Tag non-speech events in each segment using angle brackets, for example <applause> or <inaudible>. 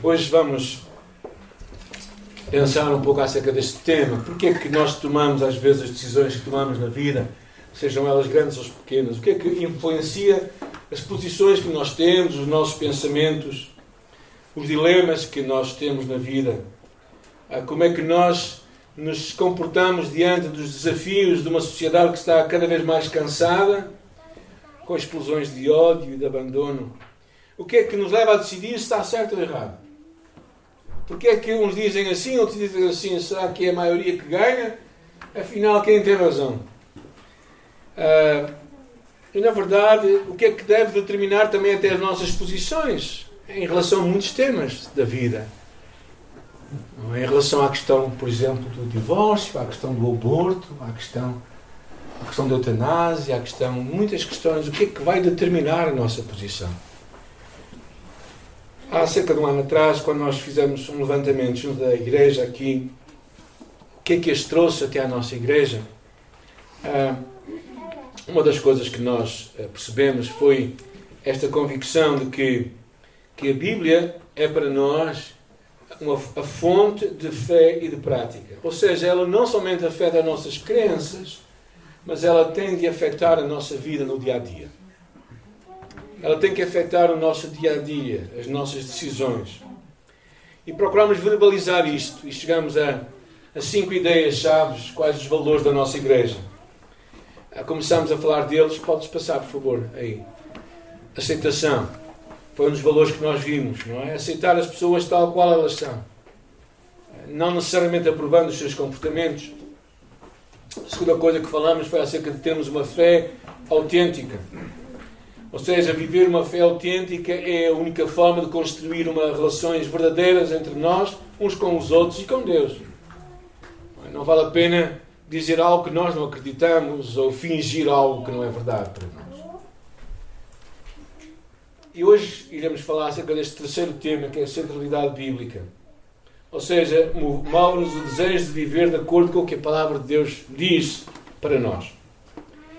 Hoje vamos pensar um pouco acerca deste tema. Porquê é que nós tomamos às vezes as decisões que tomamos na vida, sejam elas grandes ou pequenas? O que é que influencia as posições que nós temos, os nossos pensamentos, os dilemas que nós temos na vida? Ah, como é que nós nos comportamos diante dos desafios de uma sociedade que está cada vez mais cansada, com explosões de ódio e de abandono? O que é que nos leva a decidir se está certo ou errado? Porque é que uns dizem assim, outros dizem assim, será que é a maioria que ganha? Afinal, quem tem razão? Uh, e na verdade, o que é que deve determinar também até as nossas posições em relação a muitos temas da vida? Em relação à questão, por exemplo, do divórcio, à questão do aborto, à questão, à questão da eutanásia, à questão, muitas questões, o que é que vai determinar a nossa posição? Há cerca de um ano atrás, quando nós fizemos um levantamento junto da igreja aqui, o que é que as trouxe até à nossa igreja? Ah, uma das coisas que nós ah, percebemos foi esta convicção de que, que a Bíblia é para nós uma, a fonte de fé e de prática. Ou seja, ela não somente afeta as nossas crenças, mas ela tem de afetar a nossa vida no dia a dia ela tem que afetar o nosso dia a dia, as nossas decisões. E procuramos verbalizar isto e chegamos a, a cinco ideias-chave, quais os valores da nossa igreja. Ah, começamos a falar deles, podes passar, por favor, aí. Aceitação. Foi um dos valores que nós vimos, não é? Aceitar as pessoas tal qual elas são. Não necessariamente aprovando os seus comportamentos. A segunda coisa que falamos foi acerca de termos uma fé autêntica. Ou seja, viver uma fé autêntica é a única forma de construir uma relações verdadeiras entre nós, uns com os outros e com Deus. Não vale a pena dizer algo que nós não acreditamos ou fingir algo que não é verdade para nós. E hoje iremos falar acerca deste terceiro tema, que é a centralidade bíblica. Ou seja, move-nos o desejo de viver de acordo com o que a palavra de Deus diz para nós.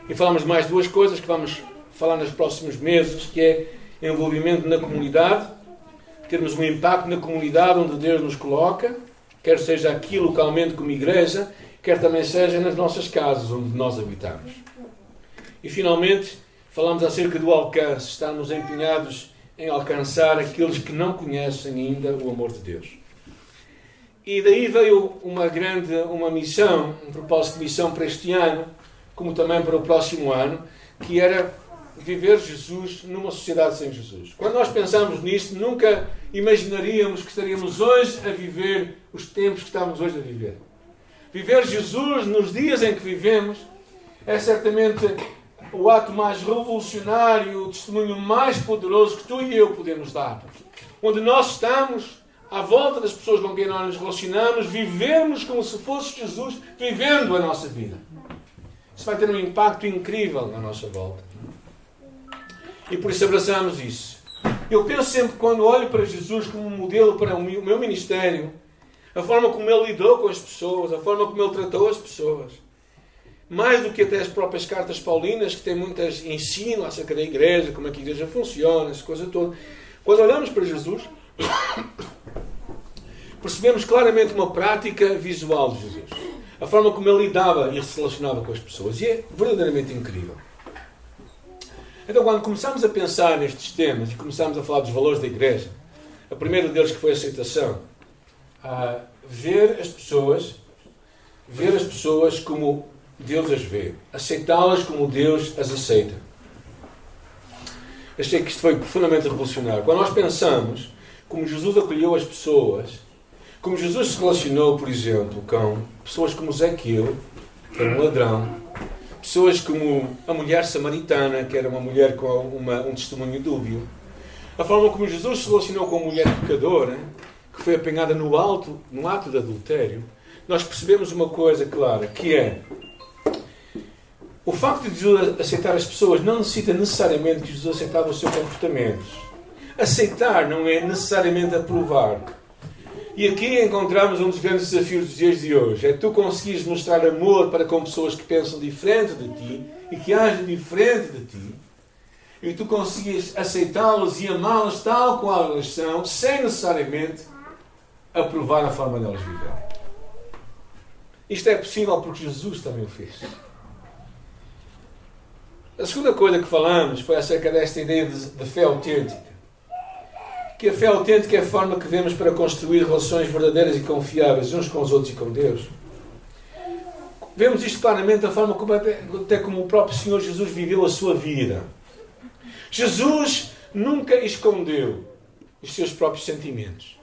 E falamos mais duas coisas que vamos falar nos próximos meses, que é envolvimento na comunidade, termos um impacto na comunidade onde Deus nos coloca, quer seja aqui localmente como igreja, quer também seja nas nossas casas onde nós habitamos. E finalmente, falamos acerca do alcance, estamos empenhados em alcançar aqueles que não conhecem ainda o amor de Deus. E daí veio uma grande uma missão, um propósito de missão para este ano, como também para o próximo ano, que era viver Jesus numa sociedade sem Jesus. Quando nós pensamos nisto, nunca imaginaríamos que estaríamos hoje a viver os tempos que estamos hoje a viver. Viver Jesus nos dias em que vivemos é certamente o ato mais revolucionário, o testemunho mais poderoso que tu e eu podemos dar. Onde nós estamos, à volta das pessoas com quem nós nos relacionamos, vivemos como se fosse Jesus vivendo a nossa vida. Isso vai ter um impacto incrível na nossa volta. E por isso abraçamos isso. Eu penso sempre, quando olho para Jesus como um modelo para o meu ministério, a forma como ele lidou com as pessoas, a forma como ele tratou as pessoas, mais do que até as próprias cartas paulinas, que têm muitas ensino acerca da igreja, como é que a igreja funciona, essa coisa toda. Quando olhamos para Jesus, <coughs> percebemos claramente uma prática visual de Jesus. A forma como ele lidava e se relacionava com as pessoas. E é verdadeiramente incrível. Então, quando começamos a pensar nestes temas e começamos a falar dos valores da igreja, o primeiro deles que foi a aceitação, a ver as pessoas, ver as pessoas como Deus as vê, aceitá-las como Deus as aceita. Achei que isto foi profundamente revolucionário. Quando nós pensamos como Jesus acolheu as pessoas, como Jesus se relacionou, por exemplo, com pessoas como Zequeu, que era um ladrão, pessoas como a mulher samaritana, que era uma mulher com uma, um testemunho dúbio, a forma como Jesus se relacionou com a mulher pecadora, que foi apanhada no alto, no ato de adultério, nós percebemos uma coisa clara, que é o facto de Jesus aceitar as pessoas não necessita necessariamente que Jesus aceitava o seu comportamento. Aceitar não é necessariamente aprovar. E aqui encontramos um dos grandes desafios dos dias de hoje. É tu conseguires mostrar amor para com pessoas que pensam diferente de ti e que agem diferente de ti. e tu conseguias aceitá-los e amá-los tal qual eles são, sem necessariamente aprovar a forma delas viverem. Isto é possível porque Jesus também o fez. A segunda coisa que falamos foi acerca desta ideia de, de fé autêntica. Que a fé autêntica é a forma que vemos para construir relações verdadeiras e confiáveis uns com os outros e com Deus. Vemos isto claramente da forma como até, até como o próprio Senhor Jesus viveu a sua vida. Jesus nunca escondeu os seus próprios sentimentos.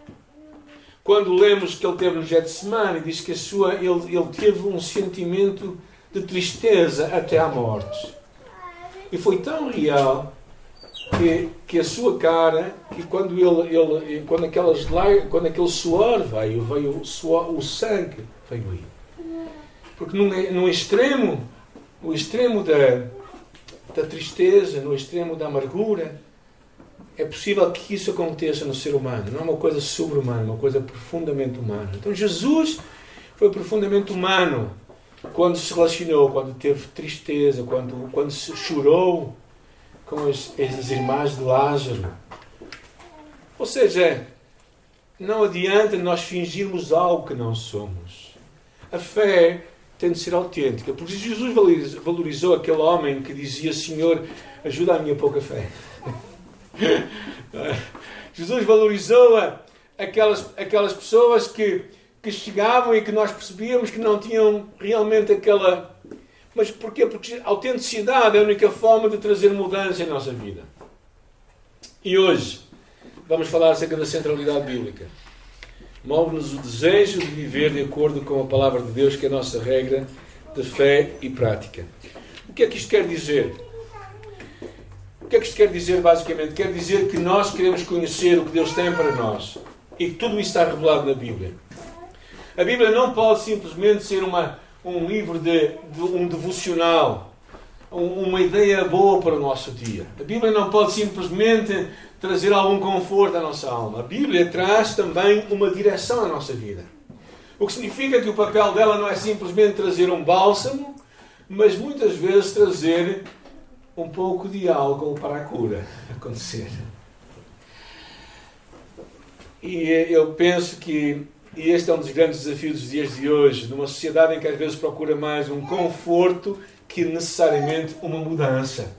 Quando lemos que ele teve no Getsemane, diz que a sua, ele, ele teve um sentimento de tristeza até à morte. E foi tão real que, que a sua cara, que quando, ele, ele, quando, aquelas, quando aquele suor veio, veio o, suor, o sangue veio aí. Porque no, no extremo, o extremo da, da tristeza, no extremo da amargura, é possível que isso aconteça no ser humano. Não é uma coisa sobre-humana, é uma coisa profundamente humana. Então Jesus foi profundamente humano quando se relacionou, quando teve tristeza, quando, quando se chorou com as, as irmãs de Lázaro. Ou seja, não adianta nós fingirmos algo que não somos. A fé tem de ser autêntica. Porque Jesus valorizou aquele homem que dizia: Senhor, ajuda a minha pouca fé. <laughs> Jesus valorizou aquelas, aquelas pessoas que, que chegavam e que nós percebíamos que não tinham realmente aquela. Mas porquê? Porque autenticidade é a única forma de trazer mudança em nossa vida. E hoje vamos falar acerca da centralidade bíblica. Move-nos o desejo de viver de acordo com a palavra de Deus, que é a nossa regra de fé e prática. O que é que isto quer dizer? O que é que isto quer dizer, basicamente? Quer dizer que nós queremos conhecer o que Deus tem para nós e que tudo isso está revelado na Bíblia. A Bíblia não pode simplesmente ser uma, um livro de, de um devocional, uma ideia boa para o nosso dia. A Bíblia não pode simplesmente trazer algum conforto à nossa alma. A Bíblia traz também uma direção à nossa vida. O que significa que o papel dela não é simplesmente trazer um bálsamo, mas muitas vezes trazer um pouco de álcool para a cura <laughs> acontecer. E eu penso que e este é um dos grandes desafios dos dias de hoje, numa sociedade em que às vezes procura mais um conforto que necessariamente uma mudança.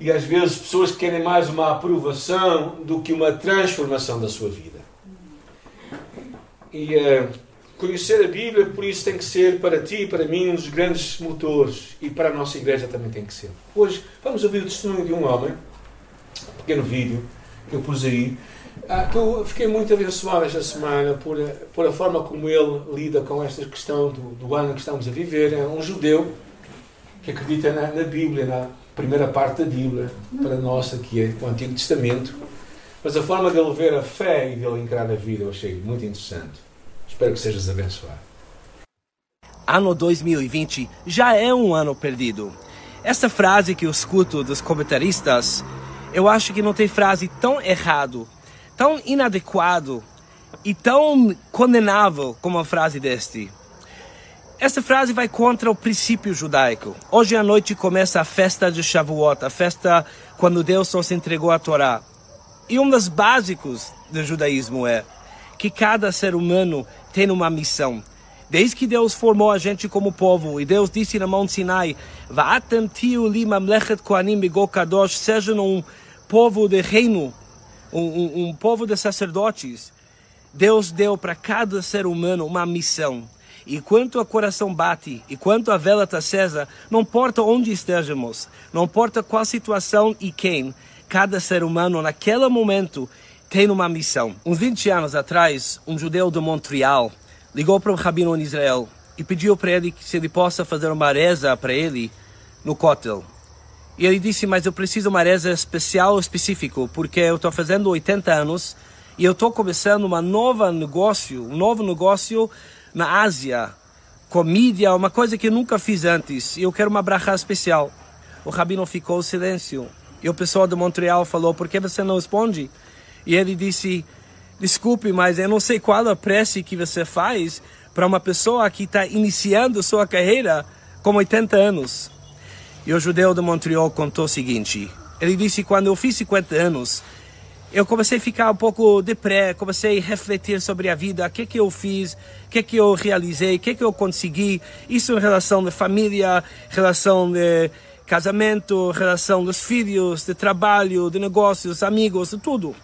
E às vezes pessoas querem mais uma aprovação do que uma transformação da sua vida. E uh, conhecer a Bíblia, por isso, tem que ser para ti e para mim um dos grandes motores. E para a nossa igreja também tem que ser. Hoje vamos ouvir o testemunho de um homem, um pequeno vídeo eu pus aí, uh, que eu fiquei muito abençoado esta semana por, por a forma como ele lida com esta questão do, do ano que estamos a viver. É um judeu que acredita na, na Bíblia, na primeira parte da Bíblia, para nós aqui é o Antigo Testamento. Mas a forma dele ver a fé e dele encarar a vida eu achei muito interessante. Espero que sejas abençoado. Ano 2020 já é um ano perdido. Essa frase que eu escuto dos comentaristas, eu acho que não tem frase tão errado, tão inadequado e tão condenável como a frase deste. Essa frase vai contra o princípio judaico. Hoje à noite começa a festa de Shavuot, a festa quando Deus nos entregou a Torá. E um dos básicos do judaísmo é que cada ser humano tem uma missão. Desde que Deus formou a gente como povo, e Deus disse na Monte Sinai, sejam um povo de reino, um, um, um povo de sacerdotes. Deus deu para cada ser humano uma missão. E quanto o coração bate, e quanto a vela está acesa, não importa onde estejamos, não importa qual situação e quem, cada ser humano naquele momento tem uma missão. Uns 20 anos atrás, um judeu de Montreal ligou para um rabino em Israel e pediu para ele se ele possa fazer uma reza para ele no Kotel. E ele disse, mas eu preciso uma reza especial, específico, porque eu estou fazendo 80 anos e eu estou começando uma nova negócio, um novo negócio na Ásia, comida, uma coisa que eu nunca fiz antes, e eu quero uma brachá especial. O rabino ficou em silêncio. E o pessoal de Montreal falou, por que você não responde? E ele disse, desculpe, mas eu não sei qual a prece que você faz para uma pessoa que está iniciando sua carreira com 80 anos. E o judeu de Montreal contou o seguinte, Ele disse: quando eu fiz 50 anos, eu comecei a ficar um pouco deprê, comecei a refletir sobre a vida, o que que eu fiz, o que que eu realizei, o que que eu consegui, isso em relação de família, relação de casamento, relação dos filhos, de trabalho, de negócios, amigos, de tudo.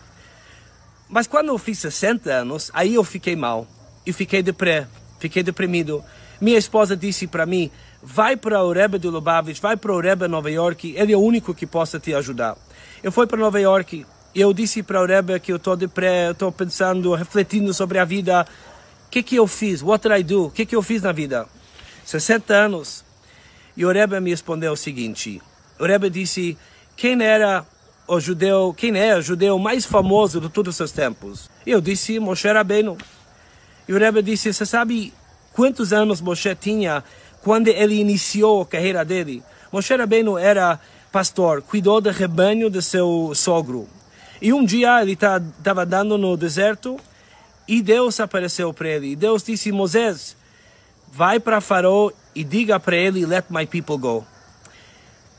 Mas quando eu fiz 60 anos, aí eu fiquei mal, e fiquei deprê, fiquei deprimido. Minha esposa disse para mim, vai para o Rebbe de Lubavitch, vai para o Rebbe Nova York, ele é o único que possa te ajudar. Eu fui para Nova York, e eu disse para o Rebbe que eu estou deprê, estou pensando, refletindo sobre a vida. O que que eu fiz? What did I do? O que que eu fiz na vida? 60 anos. E o Rebbe me respondeu o seguinte. O Rebbe disse, quem era o judeu, quem é o judeu mais famoso de todos os tempos? Eu disse, Moshe Rabbeinu. E o Rebbe disse, você sabe quantos anos Moshe tinha quando ele iniciou a carreira dele? Moshe Rabbeinu era pastor, cuidou do rebanho de seu sogro. E um dia ele estava andando no deserto e Deus apareceu para ele. E Deus disse: Moisés, vai para Faraó e diga para ele: Let my people go.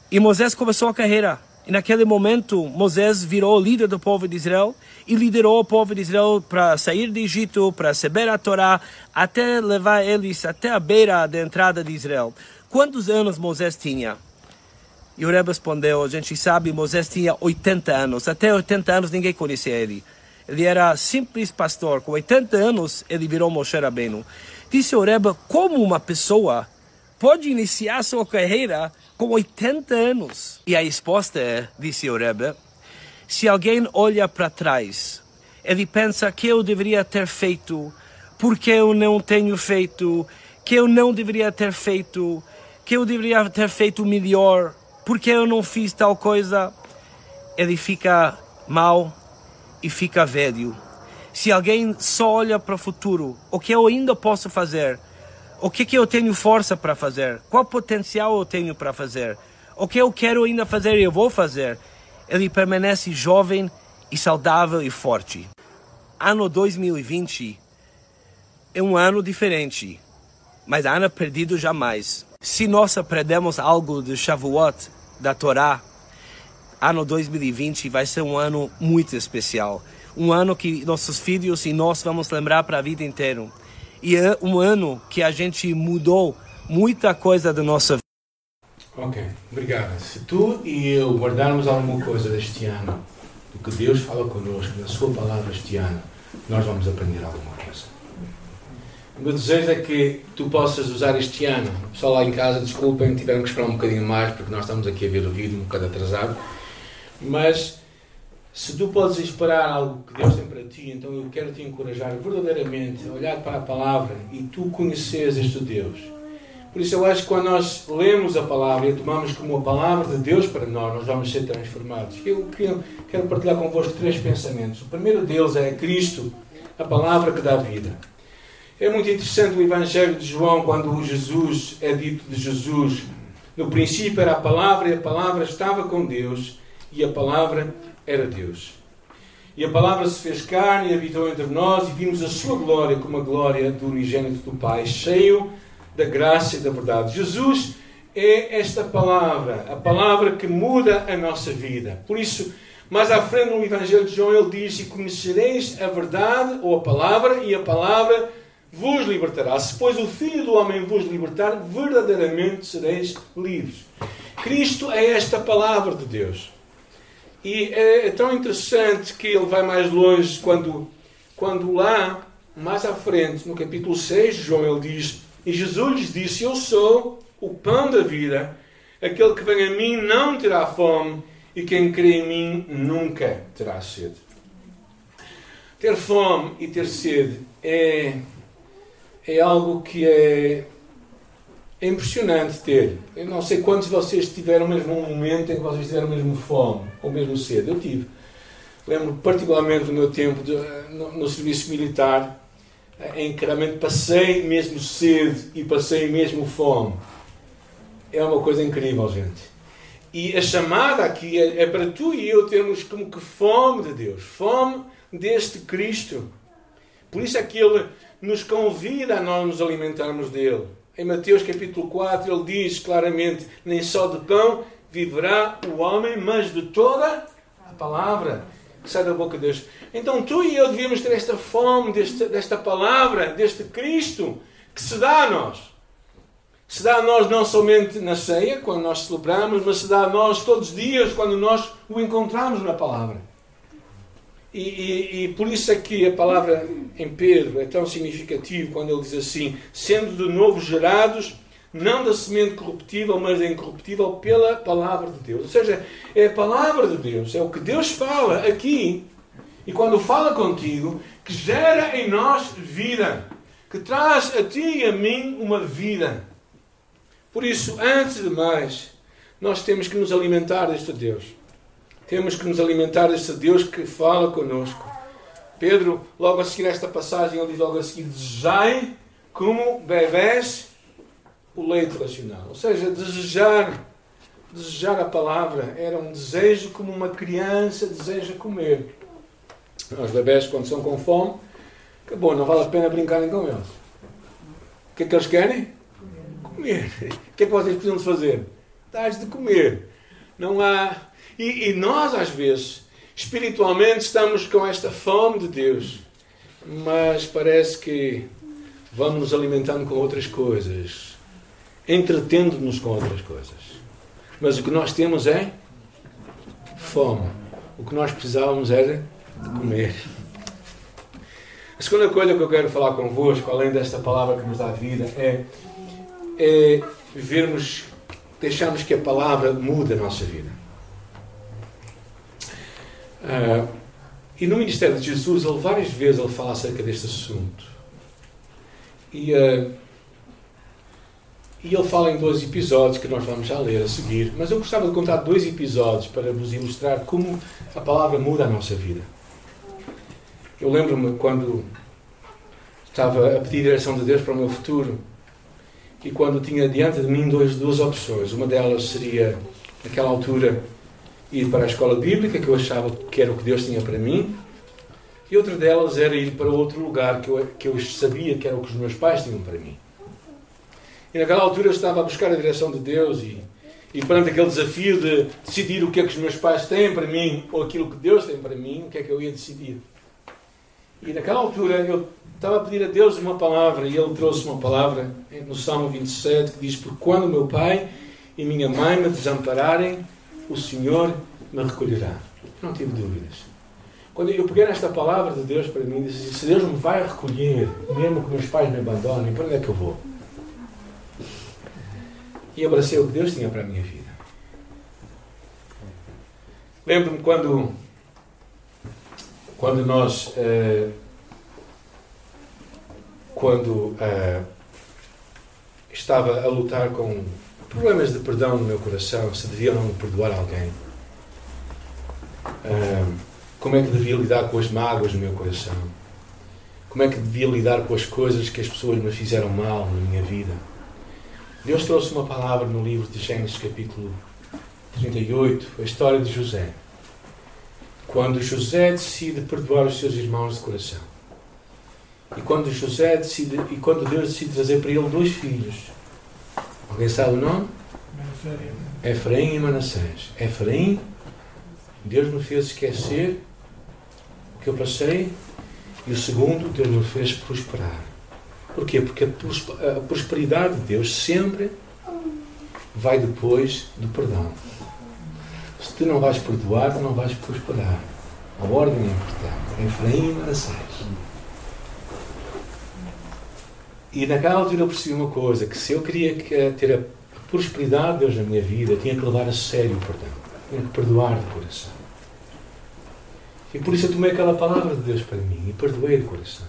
E Moisés começou a carreira. E naquele momento, Moisés virou líder do povo de Israel e liderou o povo de Israel para sair do Egito, para receber a Torá, até levar eles até a beira da entrada de Israel. Quantos anos Moisés tinha? E o Rebbe respondeu, a gente sabe, Moisés tinha 80 anos. Até 80 anos ninguém conhecia ele. Ele era simples pastor. Com 80 anos, ele virou Moshe Rabbeinu. Disse o Rebbe, como uma pessoa pode iniciar sua carreira com 80 anos? E a resposta é, disse o Rebbe, se alguém olha para trás, ele pensa que eu deveria ter feito, porque eu não tenho feito, que eu não deveria ter feito, que eu deveria ter feito melhor, porque eu não fiz tal coisa, ele fica mal e fica velho. Se alguém só olha para o futuro, o que eu ainda posso fazer, o que, que eu tenho força para fazer, qual potencial eu tenho para fazer, o que eu quero ainda fazer e eu vou fazer, ele permanece jovem e saudável e forte. Ano 2020 é um ano diferente, mas ano perdido jamais. Se nós aprendemos algo de Shavuot, da Torá, ano 2020 vai ser um ano muito especial. Um ano que nossos filhos e nós vamos lembrar para a vida inteira. E é um ano que a gente mudou muita coisa da nossa vida. Ok, obrigado. Se tu e eu guardarmos alguma coisa deste ano, do que Deus fala connosco, da Sua palavra este ano, nós vamos aprender alguma coisa. O meu desejo é que tu possas usar este ano. Pessoal lá em casa, desculpem, tiveram que esperar um bocadinho mais porque nós estamos aqui a ver o vídeo um bocado atrasado. Mas se tu podes esperar algo que Deus tem para ti, então eu quero te encorajar verdadeiramente a olhar para a palavra e tu conheces este Deus. Por isso eu acho que quando nós lemos a palavra e a tomamos como a palavra de Deus para nós, nós vamos ser transformados. Eu quero partilhar convosco três pensamentos. O primeiro deles é Cristo, a palavra que dá vida. É muito interessante o Evangelho de João, quando Jesus é dito de Jesus. No princípio era a palavra, e a palavra estava com Deus, e a palavra era Deus. E a palavra se fez carne e habitou entre nós, e vimos a sua glória como a glória do unigênito do Pai, cheio da graça e da verdade. Jesus é esta palavra, a palavra que muda a nossa vida. Por isso, mais à frente no Evangelho de João, ele diz: E conhecereis a verdade, ou a palavra, e a palavra vos libertará. Se, pois, o Filho do Homem vos libertar, verdadeiramente sereis livres. Cristo é esta palavra de Deus. E é, é tão interessante que ele vai mais longe quando, quando lá, mais à frente, no capítulo 6 de João, ele diz: E Jesus lhes disse: Eu sou o pão da vida. Aquele que vem a mim não terá fome, e quem crê em mim nunca terá sede. Ter fome e ter sede é é algo que é, é impressionante ter. Eu não sei quantos de vocês tiveram mesmo um momento em que vocês tiveram mesmo fome ou mesmo sede. Eu tive. Lembro particularmente do meu tempo de, no, no, serviço militar, em que realmente passei mesmo sede e passei mesmo fome. É uma coisa incrível, gente. E a chamada aqui é, é para tu e eu termos como que fome de Deus, fome deste Cristo. Por isso é que ele nos convida a nós nos alimentarmos dele. Em Mateus capítulo 4 ele diz claramente: nem só de pão viverá o homem, mas de toda a palavra que sai da boca de Deus. Então tu e eu devíamos ter esta fome desta palavra, deste Cristo, que se dá a nós. Se dá a nós não somente na ceia, quando nós celebramos, mas se dá a nós todos os dias, quando nós o encontramos na palavra. E, e, e, por isso é que a palavra em Pedro é tão significativa quando ele diz assim: sendo de novo gerados, não da semente corruptível, mas da incorruptível, pela palavra de Deus. Ou seja, é a palavra de Deus, é o que Deus fala aqui, e quando fala contigo, que gera em nós vida, que traz a ti e a mim uma vida. Por isso, antes de mais, nós temos que nos alimentar deste Deus. Temos que nos alimentar deste Deus que fala conosco. Pedro, logo a seguir esta passagem, ele diz logo a seguir: Desejai como bebés o leite racional. Ou seja, desejar, desejar a palavra era um desejo como uma criança deseja comer. Os bebés, quando são com fome, acabou, não vale a pena brincarem com eles. O que é que eles querem? Comer. O que é que vocês precisam de fazer? Dar-lhes de comer. Não há. E, e nós, às vezes, espiritualmente, estamos com esta fome de Deus, mas parece que vamos nos alimentando com outras coisas entretendo-nos com outras coisas. Mas o que nós temos é fome. O que nós precisávamos era de comer. A segunda coisa que eu quero falar convosco, além desta palavra que nos dá vida, é, é vermos, deixarmos que a palavra mude a nossa vida. Uh, e no ministério de Jesus, ele várias vezes ele fala acerca deste assunto. E uh, e ele fala em dois episódios que nós vamos já ler a seguir, mas eu gostava de contar dois episódios para vos ilustrar como a palavra muda a nossa vida. Eu lembro-me quando estava a pedir direção de Deus para o meu futuro e quando tinha diante de mim dois, duas opções. Uma delas seria, naquela altura, ir para a escola bíblica, que eu achava que era o que Deus tinha para mim, e outra delas era ir para outro lugar que eu, que eu sabia que era o que os meus pais tinham para mim. E naquela altura eu estava a buscar a direção de Deus e, e perante aquele desafio de decidir o que é que os meus pais têm para mim ou aquilo que Deus tem para mim, o que é que eu ia decidir. E naquela altura eu estava a pedir a Deus uma palavra e Ele trouxe uma palavra no Salmo 27 que diz: Por quando meu pai e minha mãe me desampararem, o Senhor me recolherá. Não tive dúvidas. Quando eu peguei nesta palavra de Deus para mim, disse: Se Deus me vai recolher, mesmo que meus pais me abandonem, para onde é que eu vou? e abracei o que Deus tinha para a minha vida. Lembro-me quando, quando nós, uh, quando uh, estava a lutar com problemas de perdão no meu coração, se devia ou não perdoar alguém, uh, como é que devia lidar com as mágoas no meu coração, como é que devia lidar com as coisas que as pessoas me fizeram mal na minha vida Deus trouxe uma palavra no livro de Gênesis, capítulo 38, a história de José. Quando José decide perdoar os seus irmãos de coração. E quando José decide, e quando Deus decide trazer para ele dois filhos. Alguém sabe o nome? Efraim e Manassés. Efraim, Deus me fez esquecer o que eu passei. E o segundo, Deus me fez prosperar. Porquê? Porque a prosperidade de Deus sempre vai depois do perdão. Se tu não vais perdoar, não vais prosperar. A ordem é importante. Efraim e Manassés. E naquela altura eu percebi uma coisa, que se eu queria ter a prosperidade de Deus na minha vida, tinha que levar a sério o perdão. Tinha que perdoar de coração. E por isso eu tomei aquela palavra de Deus para mim e perdoei de coração.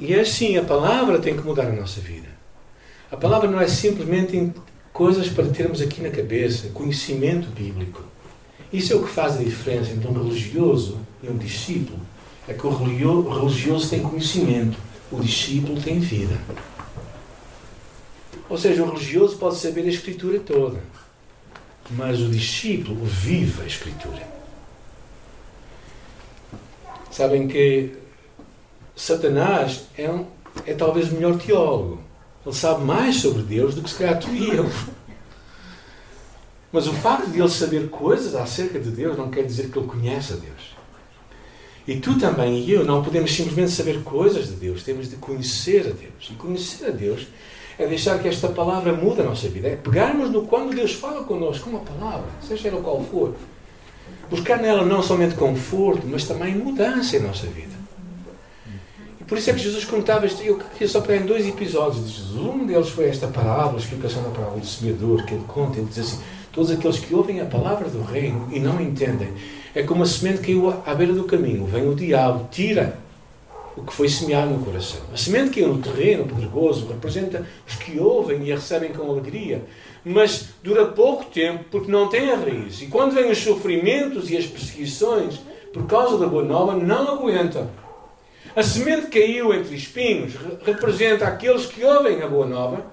E é assim, a palavra tem que mudar a nossa vida. A palavra não é simplesmente coisas para termos aqui na cabeça, conhecimento bíblico. Isso é o que faz a diferença entre um religioso e um discípulo. É que o religioso tem conhecimento, o discípulo tem vida. Ou seja, o religioso pode saber a Escritura toda, mas o discípulo vive a Escritura. Sabem que Satanás é, um, é talvez o melhor teólogo. Ele sabe mais sobre Deus do que se calhar tu e eu. Mas o facto de ele saber coisas acerca de Deus não quer dizer que ele conhece a Deus. E tu também e eu não podemos simplesmente saber coisas de Deus, temos de conhecer a Deus. E conhecer a Deus é deixar que esta palavra mude a nossa vida. É pegarmos no quando Deus fala connosco, uma palavra, seja ela qual for. Buscar nela não somente conforto, mas também mudança em nossa vida. E por isso é que Jesus contava, eu queria só pegar em dois episódios de Jesus. Um deles foi esta parábola, a explicação da parábola do semeador, que ele conta, ele diz assim, todos aqueles que ouvem a palavra do reino e não entendem, é como a semente caiu à beira do caminho, vem o diabo, tira o que foi semeado no coração. A semente que caiu no terreno pedregoso representa os que ouvem e a recebem com alegria, mas dura pouco tempo porque não tem a raiz. E quando vêm os sofrimentos e as perseguições por causa da boa nova, não aguentam. A semente que caiu entre espinhos representa aqueles que ouvem a boa nova,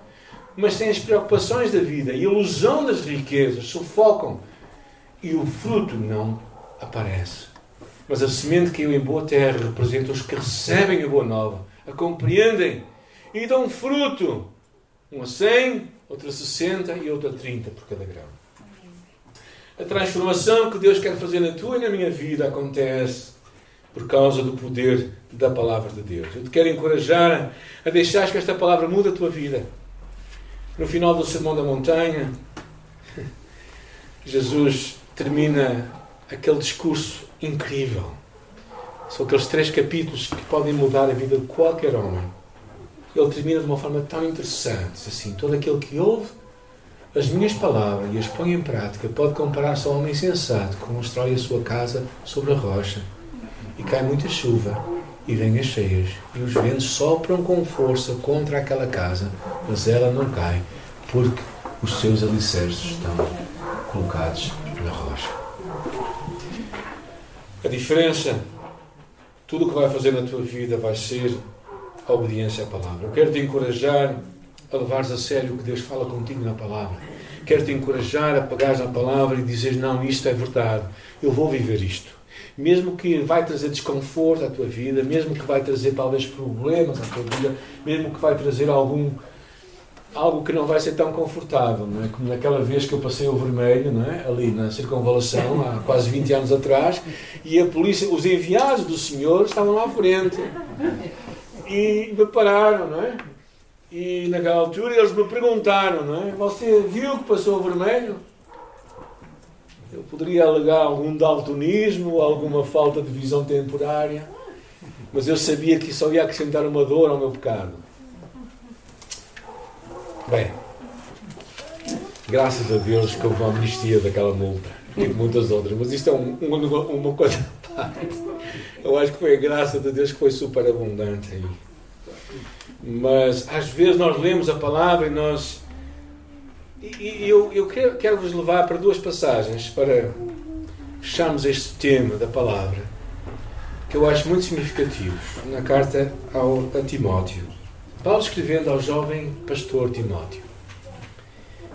mas têm as preocupações da vida e a ilusão das riquezas, sufocam e o fruto não aparece. Mas a semente que caiu em boa terra representa os que recebem a boa nova, a compreendem e dão fruto. Um a 100, outro a 60 e outro a 30 por cada grão. A transformação que Deus quer fazer na tua e na minha vida acontece por causa do poder da palavra de Deus. Eu te quero encorajar a deixar que esta palavra mude a tua vida. No final do Sermão da Montanha, <laughs> Jesus termina aquele discurso incrível. São aqueles três capítulos que podem mudar a vida de qualquer homem. Ele termina de uma forma tão interessante, assim, todo aquele que ouve as minhas palavras e as põe em prática pode comparar-se ao homem sensato que constrói a sua casa sobre a rocha. E cai muita chuva, e vem as cheias, e os ventos sopram com força contra aquela casa, mas ela não cai, porque os seus alicerces estão colocados na rocha. Diferença, tudo o que vai fazer na tua vida vai ser a obediência à palavra. Eu quero te encorajar a levares a sério o que Deus fala contigo na palavra. Quero te encorajar a pegares na palavra e dizeres: Não, isto é verdade, eu vou viver isto. Mesmo que vai trazer desconforto à tua vida, mesmo que vai trazer talvez problemas à tua vida, mesmo que vai trazer algum algo que não vai ser tão confortável, não é? Como naquela vez que eu passei o vermelho, não é? Ali na circunvalação, há quase 20 anos atrás, e a polícia, os enviados do Senhor estavam lá à frente e me pararam, não é? E naquela altura eles me perguntaram, não é? Você viu que passou o vermelho? Eu poderia alegar algum daltonismo, alguma falta de visão temporária, mas eu sabia que isso ia acrescentar uma dor ao meu pecado. Bem, graças a Deus que houve uma amnistia daquela multa e de muitas outras, mas isto é um, uma, uma coisa Eu acho que foi a graça de Deus que foi super abundante aí. Mas às vezes nós lemos a palavra e nós. E, eu, eu quero, quero vos levar para duas passagens para fecharmos este tema da palavra, que eu acho muito significativo, na carta ao, a Timóteo. Paulo escrevendo ao jovem pastor Timóteo.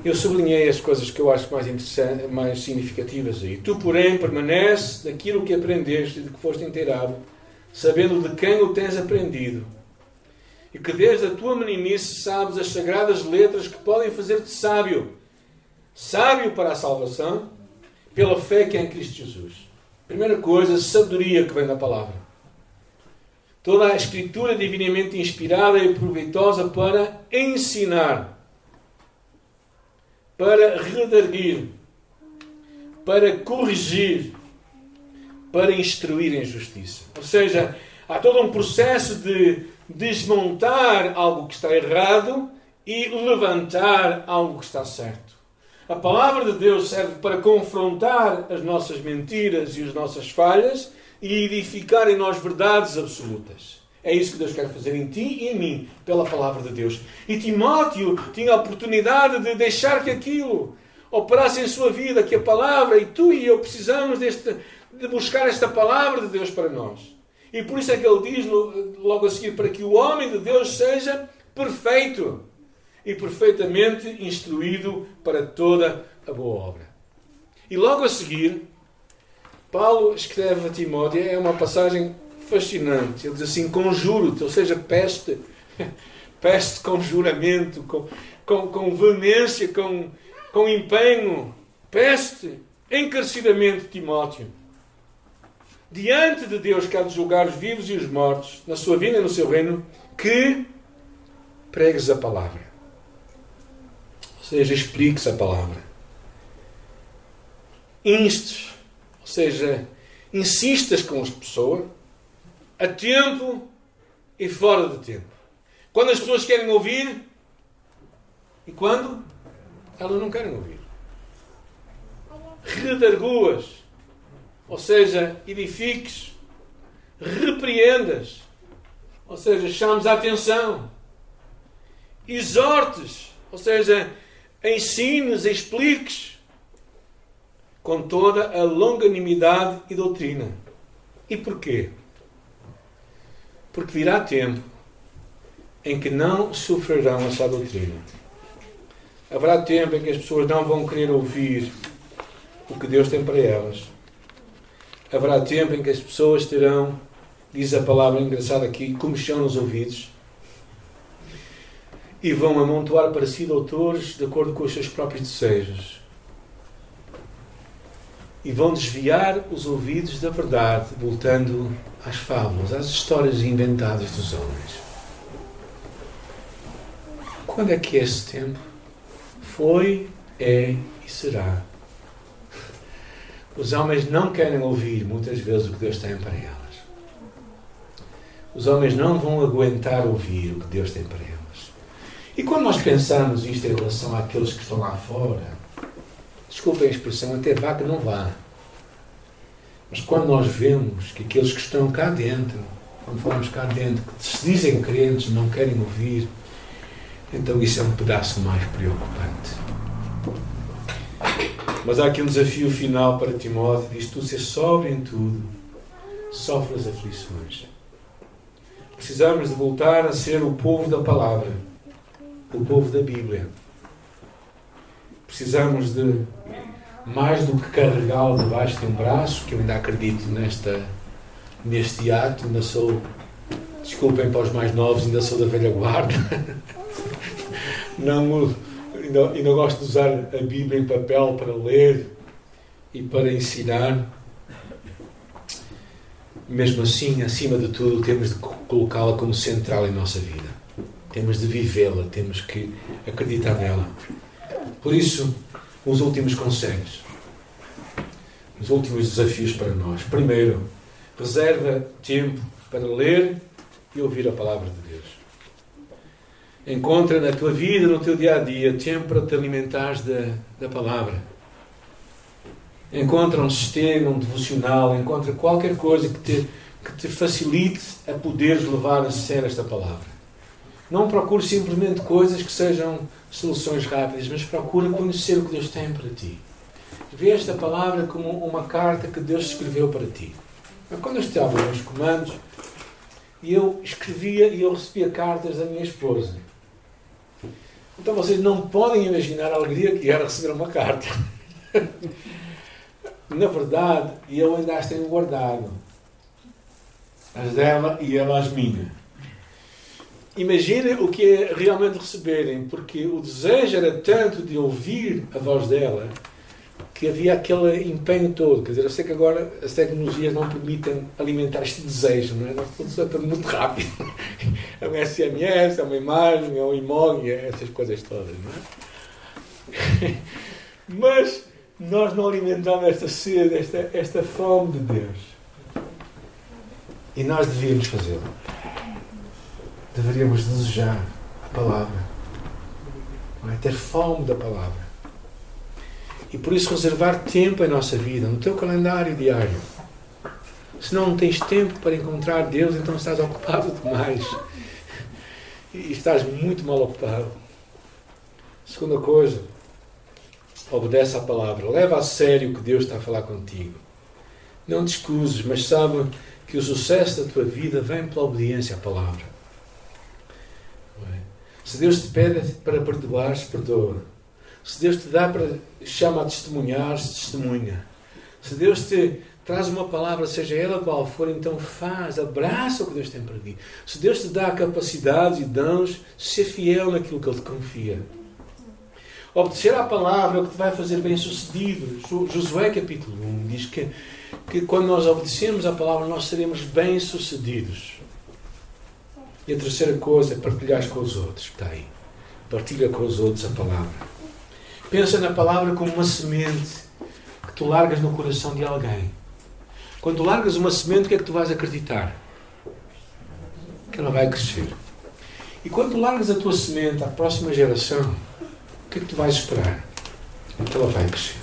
Eu sublinhei as coisas que eu acho mais, interessantes, mais significativas aí. Tu, porém, permaneces naquilo que aprendeste e de que foste inteirado, sabendo de quem o tens aprendido, e que desde a tua meninice sabes as sagradas letras que podem fazer-te sábio. Sábio para a salvação, pela fé que é em Cristo Jesus. Primeira coisa, sabedoria que vem da palavra. Toda a Escritura divinamente inspirada e proveitosa para ensinar, para redarguir, para corrigir, para instruir em justiça. Ou seja, há todo um processo de desmontar algo que está errado e levantar algo que está certo. A palavra de Deus serve para confrontar as nossas mentiras e as nossas falhas e edificar em nós verdades absolutas. É isso que Deus quer fazer em ti e em mim, pela palavra de Deus. E Timóteo tinha a oportunidade de deixar que aquilo operasse em sua vida, que a palavra, e tu e eu precisamos deste, de buscar esta palavra de Deus para nós. E por isso é que ele diz logo a seguir: para que o homem de Deus seja perfeito e perfeitamente instruído para toda a boa obra. E logo a seguir, Paulo escreve a Timóteo, é uma passagem fascinante. Ele diz assim: conjuro-te, ou seja, peste, <laughs> peste com juramento, com, com, com veemência, com, com empenho, Peço-te encarecidamente, Timóteo, diante de Deus que há de julgar os vivos e os mortos, na sua vida e no seu reino, que pregues a palavra. Ou seja, expliques a palavra. Instes, ou seja, insistas com as pessoas a tempo e fora de tempo. Quando as pessoas querem ouvir e quando elas não querem ouvir. Redarguas, ou seja, edifiques, repreendas, ou seja, chames a atenção, exortes, ou seja, ensines, expliques, com toda a longanimidade e doutrina. E porquê? Porque virá tempo em que não sofrerão essa doutrina. Haverá tempo em que as pessoas não vão querer ouvir o que Deus tem para elas. Haverá tempo em que as pessoas terão, diz a palavra engraçada aqui, comichão nos ouvidos e vão amontoar para si doutores de acordo com os seus próprios desejos. E vão desviar os ouvidos da verdade, voltando às fábulas, às histórias inventadas dos homens. Quando é que esse tempo? Foi, é e será. Os homens não querem ouvir muitas vezes o que Deus tem para elas. Os homens não vão aguentar ouvir o que Deus tem para elas. E quando nós pensamos isto em relação àqueles que estão lá fora, desculpem a expressão, até vá que não vá. Mas quando nós vemos que aqueles que estão cá dentro, quando falamos cá dentro, que se dizem crentes, não querem ouvir, então isso é um pedaço mais preocupante. Mas há aqui um desafio final para Timóteo: diz tu ser sóbrio em tudo, sofre as aflições. Precisamos de voltar a ser o povo da palavra, o povo da Bíblia. Precisamos de mais do que carregá-lo debaixo de um braço, que eu ainda acredito nesta, neste ato, ainda sou, desculpem para os mais novos, ainda sou da velha guarda. <laughs> Não, ainda, ainda gosto de usar a Bíblia em papel para ler e para ensinar. Mesmo assim, acima de tudo, temos de colocá-la como central em nossa vida. Temos de vivê-la, temos que acreditar nela. Por isso, os últimos conselhos, os últimos desafios para nós. Primeiro, reserva tempo para ler e ouvir a palavra de Deus. Encontra na tua vida, no teu dia a dia, tempo para te alimentares da, da palavra. Encontra um sistema, um devocional, encontra qualquer coisa que te, que te facilite a poderes levar a sério esta palavra. Não procure simplesmente coisas que sejam soluções rápidas, mas procura conhecer o que Deus tem para ti. Vê esta palavra como uma carta que Deus escreveu para ti. Quando eu estava nos comandos, eu escrevia e eu recebia cartas da minha esposa. Então vocês não podem imaginar a alegria que era receber uma carta. <laughs> Na verdade, eu ainda as tenho guardado. As dela e ela as minhas. Imaginem o que é realmente receberem, porque o desejo era tanto de ouvir a voz dela que havia aquele empenho todo. Quer dizer, eu sei que agora as tecnologias não permitem alimentar este desejo, não é? Nós tudo é tudo muito rápido. <laughs> É um SMS, é uma imagem, é um emoji, é essas coisas todas, não é? <laughs> Mas nós não alimentamos esta sede, esta, esta fome de Deus. E nós devíamos fazê-lo deveríamos desejar a palavra, é? ter fome da palavra. E por isso reservar tempo em nossa vida, no teu calendário diário. Se não tens tempo para encontrar Deus, então estás ocupado demais. E estás muito mal ocupado. Segunda coisa, obedece à palavra. Leva a sério o que Deus está a falar contigo. Não te escuses, mas sabe que o sucesso da tua vida vem pela obediência à palavra. Se Deus te pede para perdoares, perdoa. Se Deus te dá para chama a testemunhar, testemunha. Se Deus te traz uma palavra, seja ela qual for, então faz, abraça o que Deus tem para ti. Se Deus te dá capacidades e dons, ser fiel naquilo que Ele te confia. Obedecer à palavra é o que te vai fazer bem sucedido. Josué capítulo 1 diz que, que quando nós obedecemos à palavra nós seremos bem sucedidos. E a terceira coisa é partilhar com os outros. Está aí. Partilha com os outros a palavra. Pensa na palavra como uma semente que tu largas no coração de alguém. Quando largas uma semente, o que é que tu vais acreditar? Que ela vai crescer. E quando largas a tua semente à próxima geração, o que é que tu vais esperar? Que ela vai crescer.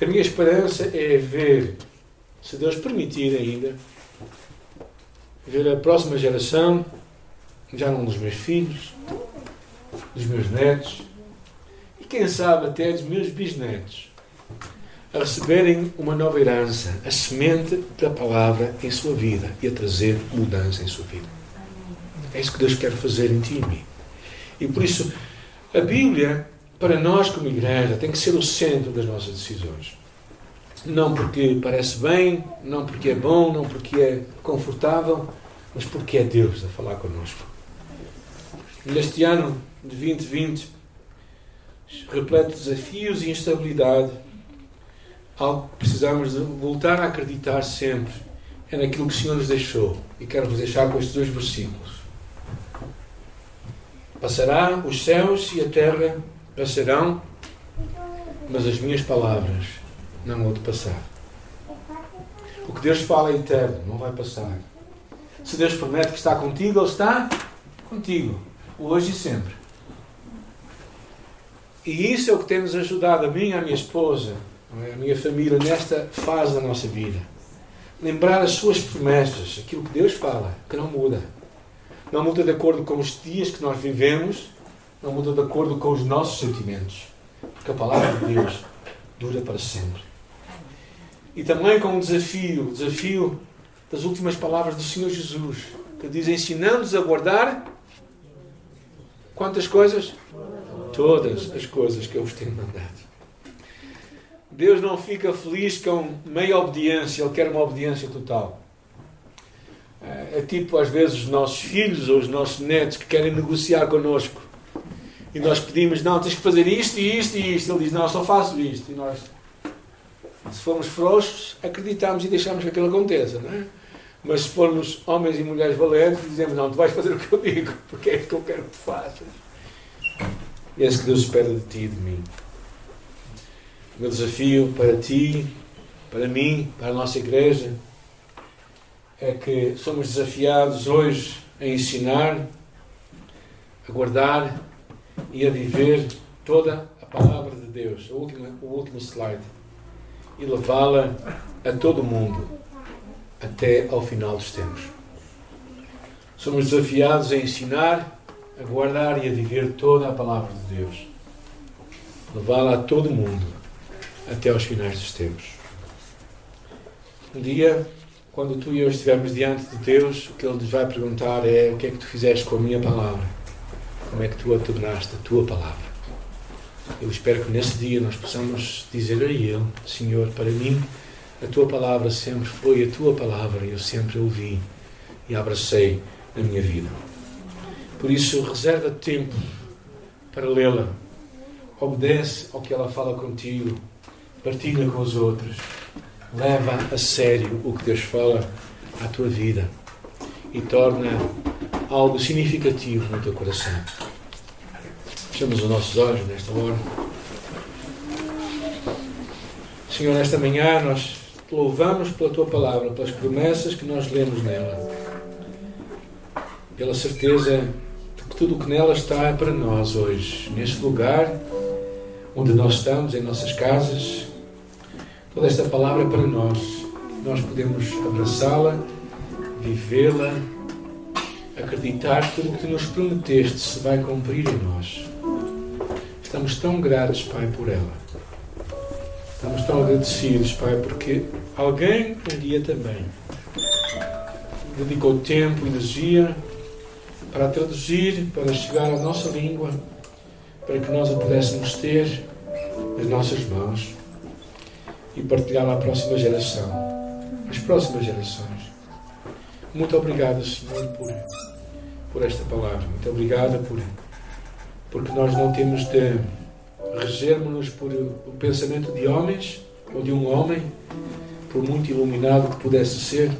A minha esperança é ver, se Deus permitir ainda, ver a próxima geração, já não dos meus filhos, dos meus netos, e quem sabe até dos meus bisnetos, a receberem uma nova herança, a semente da palavra em sua vida e a trazer mudança em sua vida. É isso que Deus quer fazer em ti e em mim. E por isso, a Bíblia, para nós como igreja, tem que ser o centro das nossas decisões. Não porque parece bem, não porque é bom, não porque é confortável, mas porque é Deus a falar connosco. Neste ano de 2020, repleto de desafios e instabilidade, algo que precisamos de voltar a acreditar sempre é naquilo que o Senhor nos deixou. E quero vos deixar com estes dois versículos. Passará os céus e a terra passarão, mas as minhas palavras não vão de passar. O que Deus fala é eterno, não vai passar. Se Deus promete que está contigo, Ele está contigo, hoje e sempre. E isso é o que tem nos ajudado, a mim a minha esposa, é? a minha família, nesta fase da nossa vida. Lembrar as suas promessas, aquilo que Deus fala, que não muda. Não muda de acordo com os dias que nós vivemos, não muda de acordo com os nossos sentimentos. Porque a palavra de Deus dura para sempre. E também com um desafio, o desafio das últimas palavras do Senhor Jesus, que diz: ensinando-nos a guardar quantas coisas? Todas as coisas que eu vos tenho mandado. Deus não fica feliz com meia obediência, Ele quer uma obediência total. É, é tipo, às vezes, os nossos filhos ou os nossos netos que querem negociar connosco. E nós pedimos, não, tens que fazer isto e isto e isto. Ele diz, não, só faço isto. E nós, se formos frouxos, acreditamos e deixamos que aquilo aconteça, não é? Mas se formos homens e mulheres valentes, dizemos, não, tu vais fazer o que eu digo, <laughs> porque é isso que eu quero que tu faças. E é isso que Deus espera de ti e de mim. O meu desafio para ti, para mim, para a nossa igreja, é que somos desafiados hoje a ensinar, a guardar e a viver toda a palavra de Deus, o último, o último slide, e levá-la a todo o mundo até ao final dos tempos. Somos desafiados a ensinar, a guardar e a viver toda a palavra de Deus, levá-la a todo o mundo até aos finais dos tempos. Um dia, quando tu e eu estivermos diante de Deus, o que Ele nos vai perguntar é o que é que tu fizeste com a minha palavra? Como é que tu a tornaste a tua palavra? Eu espero que nesse dia nós possamos dizer a Ele, Senhor, para mim, a tua palavra sempre foi a tua palavra e eu sempre a ouvi e a abracei na minha vida. Por isso, reserva tempo para lê-la. Obedece ao que ela fala contigo partilha com os outros, leva a sério o que Deus fala à tua vida e torna algo significativo no teu coração. Fechamos os nossos olhos nesta hora. Senhor, nesta manhã nós te louvamos pela tua palavra, pelas promessas que nós lemos nela, pela certeza de que tudo o que nela está é para nós hoje, neste lugar onde nós estamos, em nossas casas, Toda esta palavra é para nós. Nós podemos abraçá-la, vivê-la, acreditar que tudo o que tu nos prometeste se vai cumprir em nós. Estamos tão gratos, Pai, por ela. Estamos tão agradecidos, Pai, porque alguém um dia também dedicou tempo e energia para traduzir, para chegar à nossa língua, para que nós a pudéssemos ter nas nossas mãos e partilhar à próxima geração, às próximas gerações. Muito obrigado, Senhor, por, por esta palavra. Muito obrigado por, porque nós não temos de regermos-nos por o pensamento de homens ou de um homem, por muito iluminado que pudesse ser,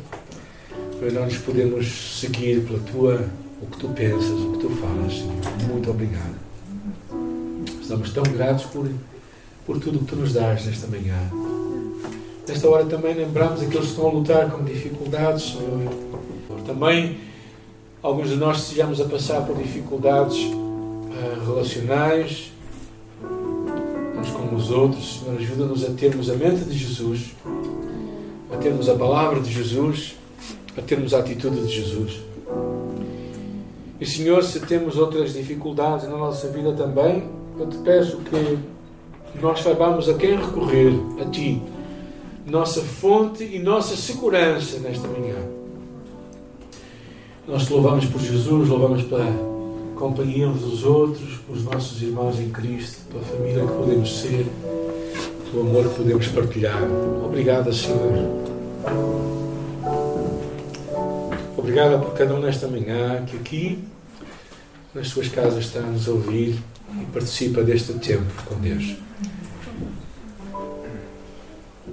para não nos podermos seguir pela tua, o que tu pensas, o que tu falas, Senhor. Muito obrigado. Estamos tão gratos por, por tudo que tu nos dás nesta manhã. Nesta hora também lembramos aqueles que estão a lutar com dificuldades, Senhor. Também alguns de nós estejamos a passar por dificuldades relacionais uns com os outros. Senhor, ajuda-nos a termos a mente de Jesus, a termos a palavra de Jesus, a termos a atitude de Jesus. E Senhor, se temos outras dificuldades na nossa vida também, eu te peço que nós saibamos a quem recorrer, a Ti nossa fonte e nossa segurança nesta manhã. Nós te louvamos por Jesus, louvamos pela companhia uns dos outros, pelos nossos irmãos em Cristo, pela família que podemos ser, pelo amor que podemos partilhar. Obrigada, Senhor. Obrigada por cada um nesta manhã que aqui, nas suas casas, está a nos ouvir e participa deste tempo com Deus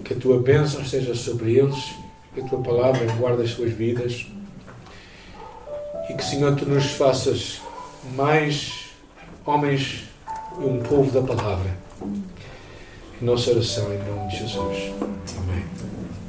que a tua bênção esteja sobre eles, que a tua palavra guarde as suas vidas e que, Senhor, tu nos faças mais homens e um povo da palavra. Nossa oração em nome de Jesus. Amém.